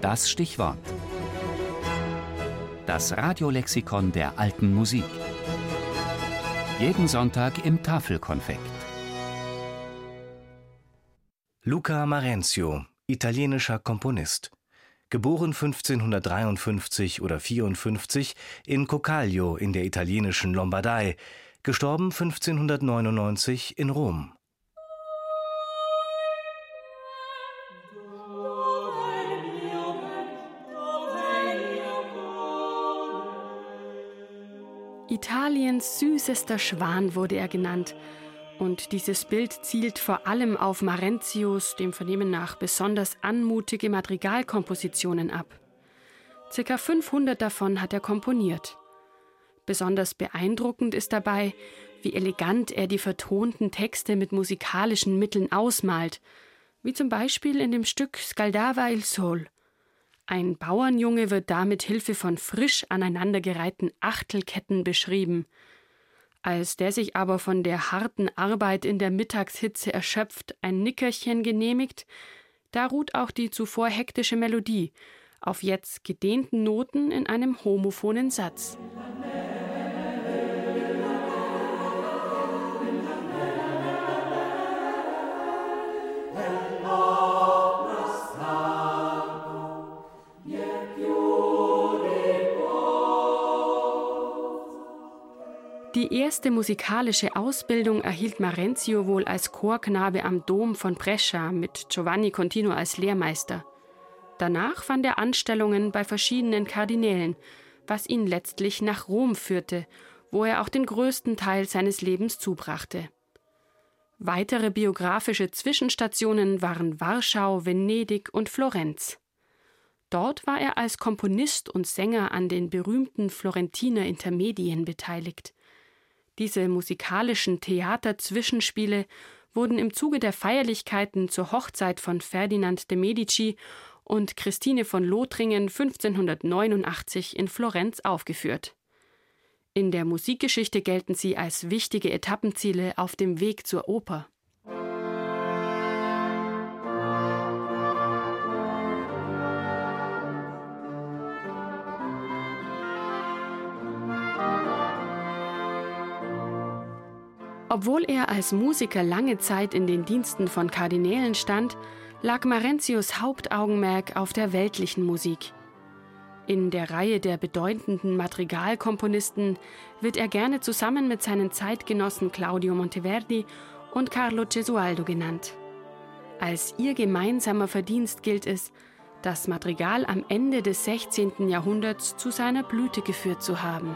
Das Stichwort. Das Radiolexikon der alten Musik. Jeden Sonntag im Tafelkonfekt. Luca Marenzio, italienischer Komponist. Geboren 1553 oder 54 in Cocaglio in der italienischen Lombardei, gestorben 1599 in Rom. Italiens süßester Schwan wurde er genannt. Und dieses Bild zielt vor allem auf Marentius, dem Vernehmen nach besonders anmutige Madrigalkompositionen ab. Circa 500 davon hat er komponiert. Besonders beeindruckend ist dabei, wie elegant er die vertonten Texte mit musikalischen Mitteln ausmalt, wie zum Beispiel in dem Stück Scaldava il Sol – ein Bauernjunge wird da mit Hilfe von frisch aneinandergereihten Achtelketten beschrieben. Als der sich aber von der harten Arbeit in der Mittagshitze erschöpft ein Nickerchen genehmigt, da ruht auch die zuvor hektische Melodie auf jetzt gedehnten Noten in einem homophonen Satz. Die erste musikalische Ausbildung erhielt Marenzio wohl als Chorknabe am Dom von Brescia mit Giovanni Contino als Lehrmeister. Danach fand er Anstellungen bei verschiedenen Kardinälen, was ihn letztlich nach Rom führte, wo er auch den größten Teil seines Lebens zubrachte. Weitere biografische Zwischenstationen waren Warschau, Venedig und Florenz. Dort war er als Komponist und Sänger an den berühmten Florentiner Intermedien beteiligt. Diese musikalischen Theaterzwischenspiele wurden im Zuge der Feierlichkeiten zur Hochzeit von Ferdinand de Medici und Christine von Lothringen 1589 in Florenz aufgeführt. In der Musikgeschichte gelten sie als wichtige Etappenziele auf dem Weg zur Oper. Obwohl er als Musiker lange Zeit in den Diensten von Kardinälen stand, lag Marentius Hauptaugenmerk auf der weltlichen Musik. In der Reihe der bedeutenden Madrigalkomponisten wird er gerne zusammen mit seinen Zeitgenossen Claudio Monteverdi und Carlo Gesualdo genannt. Als ihr gemeinsamer Verdienst gilt es, das Madrigal am Ende des 16. Jahrhunderts zu seiner Blüte geführt zu haben.